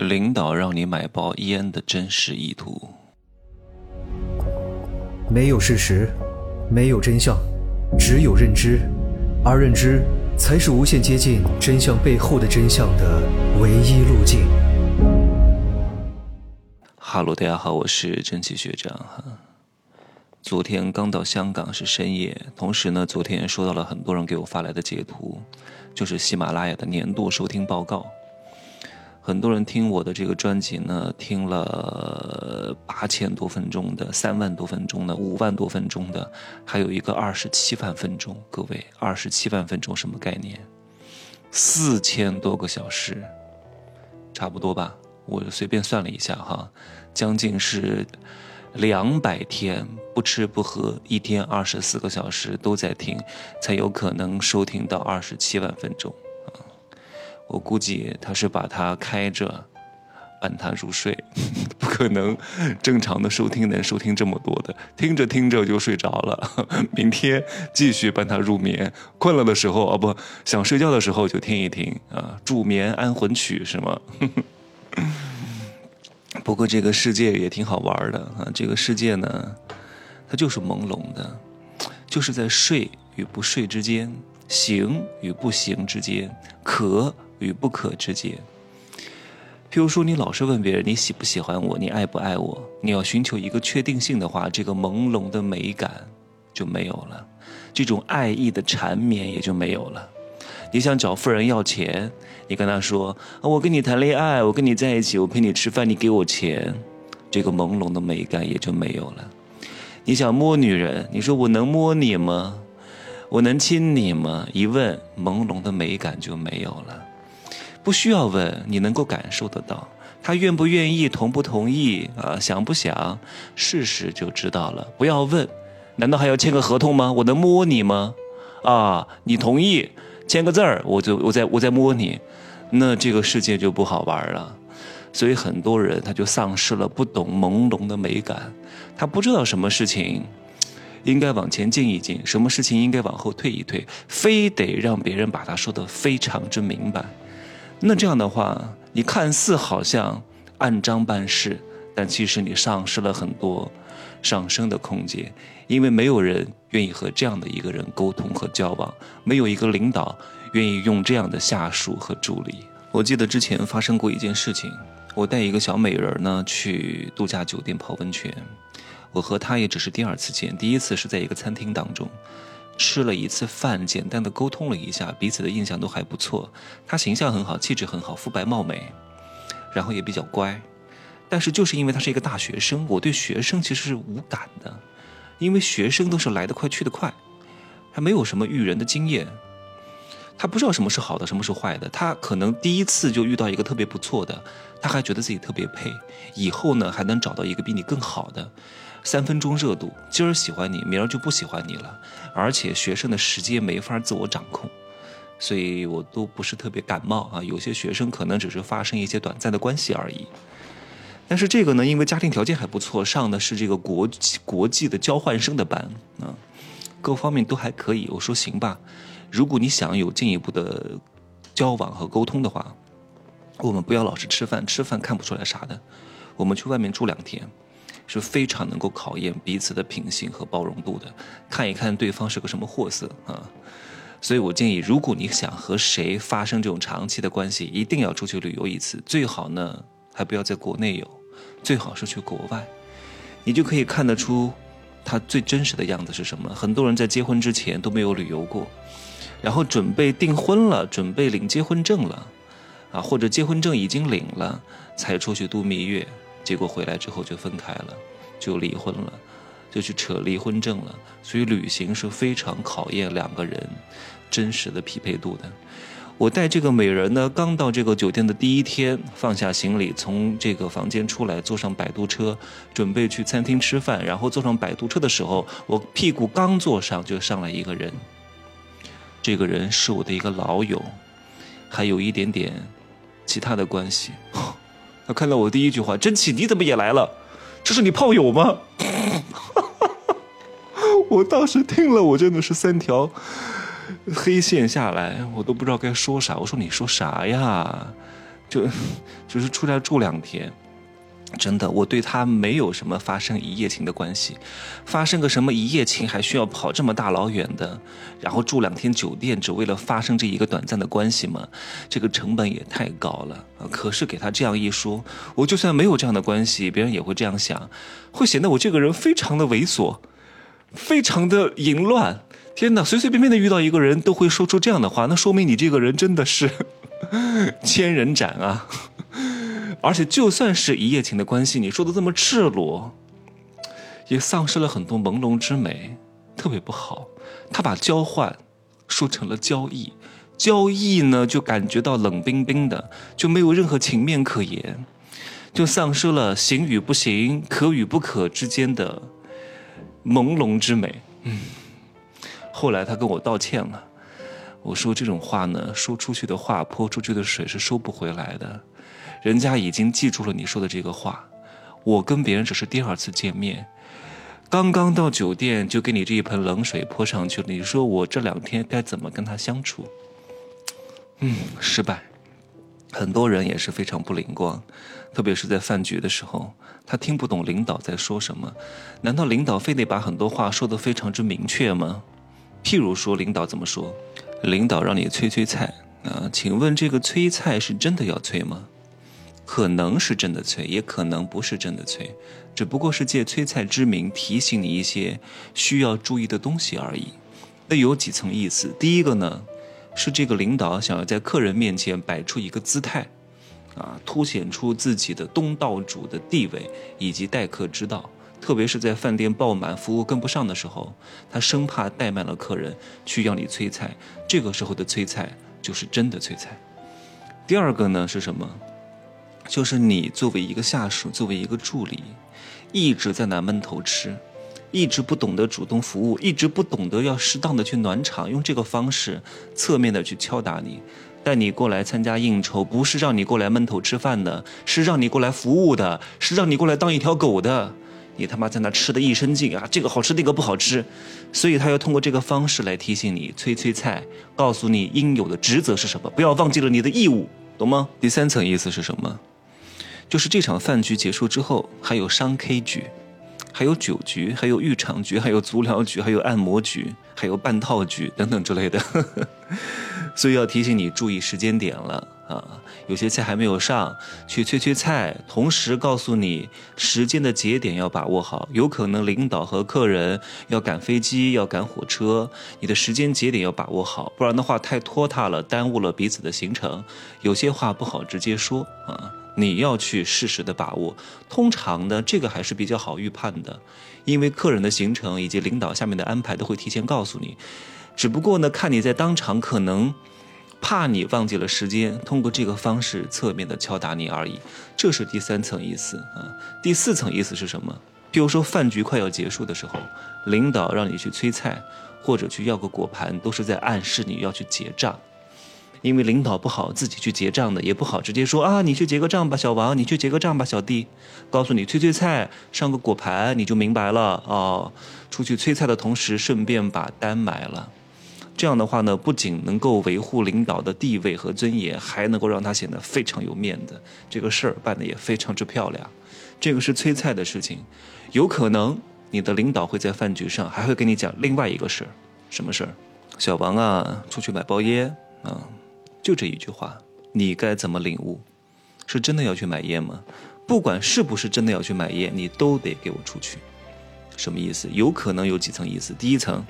领导让你买包烟的真实意图。没有事实，没有真相，只有认知，而认知才是无限接近真相背后的真相的唯一路径。哈喽，大家好，我是蒸汽学长哈。昨天刚到香港是深夜，同时呢，昨天收到了很多人给我发来的截图，就是喜马拉雅的年度收听报告。很多人听我的这个专辑呢，听了八千多分钟的、三万多分钟的、五万多分钟的，还有一个二十七万分钟。各位，二十七万分钟什么概念？四千多个小时，差不多吧？我随便算了一下哈，将近是两百天不吃不喝，一天二十四个小时都在听，才有可能收听到二十七万分钟。我估计他是把它开着，伴他入睡，不可能正常的收听能收听这么多的，听着听着就睡着了。明天继续伴他入眠，困了的时候啊不想睡觉的时候就听一听啊，助眠安魂曲是吗？不过这个世界也挺好玩的啊，这个世界呢，它就是朦胧的，就是在睡与不睡之间，行与不行之间，可。与不可之间，譬如说，你老是问别人你喜不喜欢我，你爱不爱我，你要寻求一个确定性的话，这个朦胧的美感就没有了，这种爱意的缠绵也就没有了。你想找富人要钱，你跟他说啊我跟你谈恋爱，我跟你在一起，我陪你吃饭，你给我钱，这个朦胧的美感也就没有了。你想摸女人，你说我能摸你吗？我能亲你吗？一问，朦胧的美感就没有了。不需要问，你能够感受得到，他愿不愿意，同不同意啊？想不想？试试就知道了。不要问，难道还要签个合同吗？我能摸你吗？啊，你同意签个字儿，我就我在我在摸你，那这个世界就不好玩了。所以很多人他就丧失了不懂朦胧的美感，他不知道什么事情应该往前进一进，什么事情应该往后退一退，非得让别人把他说的非常之明白。那这样的话，你看似好像按章办事，但其实你丧失了很多上升的空间，因为没有人愿意和这样的一个人沟通和交往，没有一个领导愿意用这样的下属和助理。我记得之前发生过一件事情，我带一个小美人呢去度假酒店泡温泉，我和她也只是第二次见，第一次是在一个餐厅当中。吃了一次饭，简单的沟通了一下，彼此的印象都还不错。他形象很好，气质很好，肤白貌美，然后也比较乖。但是就是因为他是一个大学生，我对学生其实是无感的，因为学生都是来得快去得快，他没有什么育人的经验，他不知道什么是好的，什么是坏的。他可能第一次就遇到一个特别不错的，他还觉得自己特别配，以后呢还能找到一个比你更好的。三分钟热度，今儿喜欢你，明儿就不喜欢你了。而且学生的时间没法自我掌控，所以我都不是特别感冒啊。有些学生可能只是发生一些短暂的关系而已。但是这个呢，因为家庭条件还不错，上的是这个国际国际的交换生的班啊，各方面都还可以。我说行吧，如果你想有进一步的交往和沟通的话，我们不要老是吃饭，吃饭看不出来啥的，我们去外面住两天。是非常能够考验彼此的品性和包容度的，看一看对方是个什么货色啊！所以我建议，如果你想和谁发生这种长期的关系，一定要出去旅游一次，最好呢还不要在国内有，最好是去国外，你就可以看得出他最真实的样子是什么。很多人在结婚之前都没有旅游过，然后准备订婚了，准备领结婚证了，啊，或者结婚证已经领了，才出去度蜜月。结果回来之后就分开了，就离婚了，就去扯离婚证了。所以旅行是非常考验两个人真实的匹配度的。我带这个美人呢，刚到这个酒店的第一天，放下行李，从这个房间出来，坐上摆渡车，准备去餐厅吃饭。然后坐上摆渡车的时候，我屁股刚坐上，就上来一个人。这个人是我的一个老友，还有一点点其他的关系。看到我第一句话：“真奇，你怎么也来了？这是你炮友吗？” 我当时听了，我真的是三条黑线下来，我都不知道该说啥。我说：“你说啥呀？就 就是出来住两天。真的，我对他没有什么发生一夜情的关系，发生个什么一夜情还需要跑这么大老远的，然后住两天酒店，只为了发生这一个短暂的关系吗？这个成本也太高了！可是给他这样一说，我就算没有这样的关系，别人也会这样想，会显得我这个人非常的猥琐，非常的淫乱。天哪，随随便便的遇到一个人都会说出这样的话，那说明你这个人真的是 千人斩啊！而且，就算是一夜情的关系，你说的这么赤裸，也丧失了很多朦胧之美，特别不好。他把交换说成了交易，交易呢就感觉到冷冰冰的，就没有任何情面可言，就丧失了行与不行、可与不可之间的朦胧之美。嗯，后来他跟我道歉了，我说这种话呢，说出去的话泼出去的水是收不回来的。人家已经记住了你说的这个话，我跟别人只是第二次见面，刚刚到酒店就给你这一盆冷水泼上去了。你说我这两天该怎么跟他相处？嗯，失败。很多人也是非常不灵光，特别是在饭局的时候，他听不懂领导在说什么。难道领导非得把很多话说得非常之明确吗？譬如说，领导怎么说？领导让你催催菜啊？请问这个催菜是真的要催吗？可能是真的催，也可能不是真的催，只不过是借催菜之名提醒你一些需要注意的东西而已。那有几层意思？第一个呢，是这个领导想要在客人面前摆出一个姿态，啊，凸显出自己的东道主的地位以及待客之道。特别是在饭店爆满、服务跟不上的时候，他生怕怠慢了客人去要你催菜，这个时候的催菜就是真的催菜。第二个呢是什么？就是你作为一个下属，作为一个助理，一直在那闷头吃，一直不懂得主动服务，一直不懂得要适当的去暖场，用这个方式侧面的去敲打你，带你过来参加应酬，不是让你过来闷头吃饭的，是让你过来服务的，是让你过来当一条狗的。你他妈在那吃的一身劲啊，这个好吃那个不好吃，所以他要通过这个方式来提醒你，催催菜，告诉你应有的职责是什么，不要忘记了你的义务，懂吗？第三层意思是什么？就是这场饭局结束之后，还有商 K 局，还有酒局，还有浴场局，还有足疗局，还有按摩局，还有半套局等等之类的，所以要提醒你注意时间点了啊！有些菜还没有上，去催催菜，同时告诉你时间的节点要把握好，有可能领导和客人要赶飞机，要赶火车，你的时间节点要把握好，不然的话太拖沓了，耽误了彼此的行程。有些话不好直接说啊。你要去适时的把握，通常呢，这个还是比较好预判的，因为客人的行程以及领导下面的安排都会提前告诉你，只不过呢，看你在当场可能怕你忘记了时间，通过这个方式侧面的敲打你而已。这是第三层意思啊。第四层意思是什么？比如说饭局快要结束的时候，领导让你去催菜或者去要个果盘，都是在暗示你要去结账。因为领导不好自己去结账的，也不好直接说啊，你去结个账吧，小王，你去结个账吧，小弟。告诉你催催菜，上个果盘，你就明白了哦。出去催菜的同时，顺便把单买了。这样的话呢，不仅能够维护领导的地位和尊严，还能够让他显得非常有面子。这个事儿办得也非常之漂亮。这个是催菜的事情，有可能你的领导会在饭局上还会跟你讲另外一个事儿，什么事儿？小王啊，出去买包烟啊。就这一句话，你该怎么领悟？是真的要去买烟吗？不管是不是真的要去买烟，你都得给我出去。什么意思？有可能有几层意思。第一层，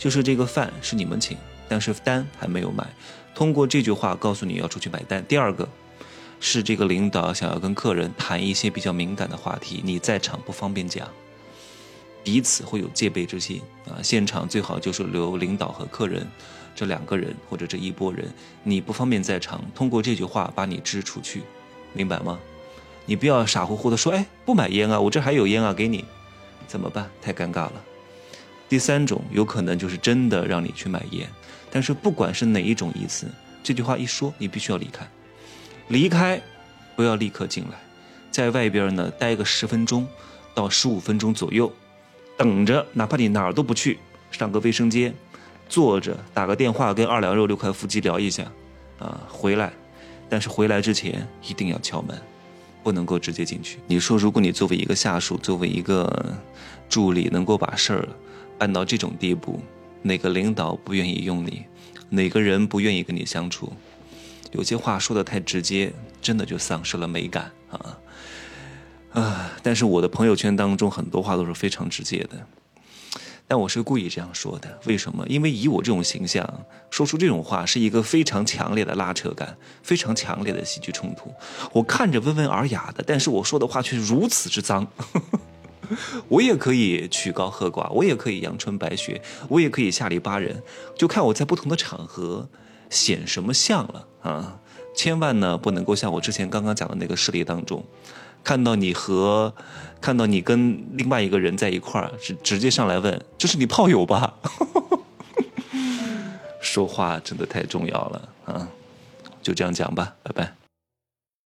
就是这个饭是你们请，但是单还没有买，通过这句话告诉你要出去买单。第二个，是这个领导想要跟客人谈一些比较敏感的话题，你在场不方便讲，彼此会有戒备之心啊。现场最好就是留领导和客人。这两个人或者这一拨人，你不方便在场，通过这句话把你支出去，明白吗？你不要傻乎乎的说，哎，不买烟啊，我这还有烟啊，给你，怎么办？太尴尬了。第三种有可能就是真的让你去买烟，但是不管是哪一种意思，这句话一说，你必须要离开，离开，不要立刻进来，在外边呢待个十分钟到十五分钟左右，等着，哪怕你哪儿都不去，上个卫生间。坐着打个电话跟二两肉六块腹肌聊一下，啊，回来，但是回来之前一定要敲门，不能够直接进去。你说，如果你作为一个下属，作为一个助理，能够把事儿办到这种地步，哪个领导不愿意用你？哪个人不愿意跟你相处？有些话说的太直接，真的就丧失了美感啊！啊！但是我的朋友圈当中很多话都是非常直接的，但我是故意这样说的。为什么？因为以我这种形象，说出这种话是一个非常强烈的拉扯感，非常强烈的戏剧冲突。我看着温文尔雅的，但是我说的话却如此之脏。我也可以曲高和寡，我也可以阳春白雪，我也可以下里巴人，就看我在不同的场合显什么相了啊！千万呢不能够像我之前刚刚讲的那个事例当中，看到你和看到你跟另外一个人在一块儿，直直接上来问这是你炮友吧？说话真的太重要了啊！就这样讲吧，拜拜。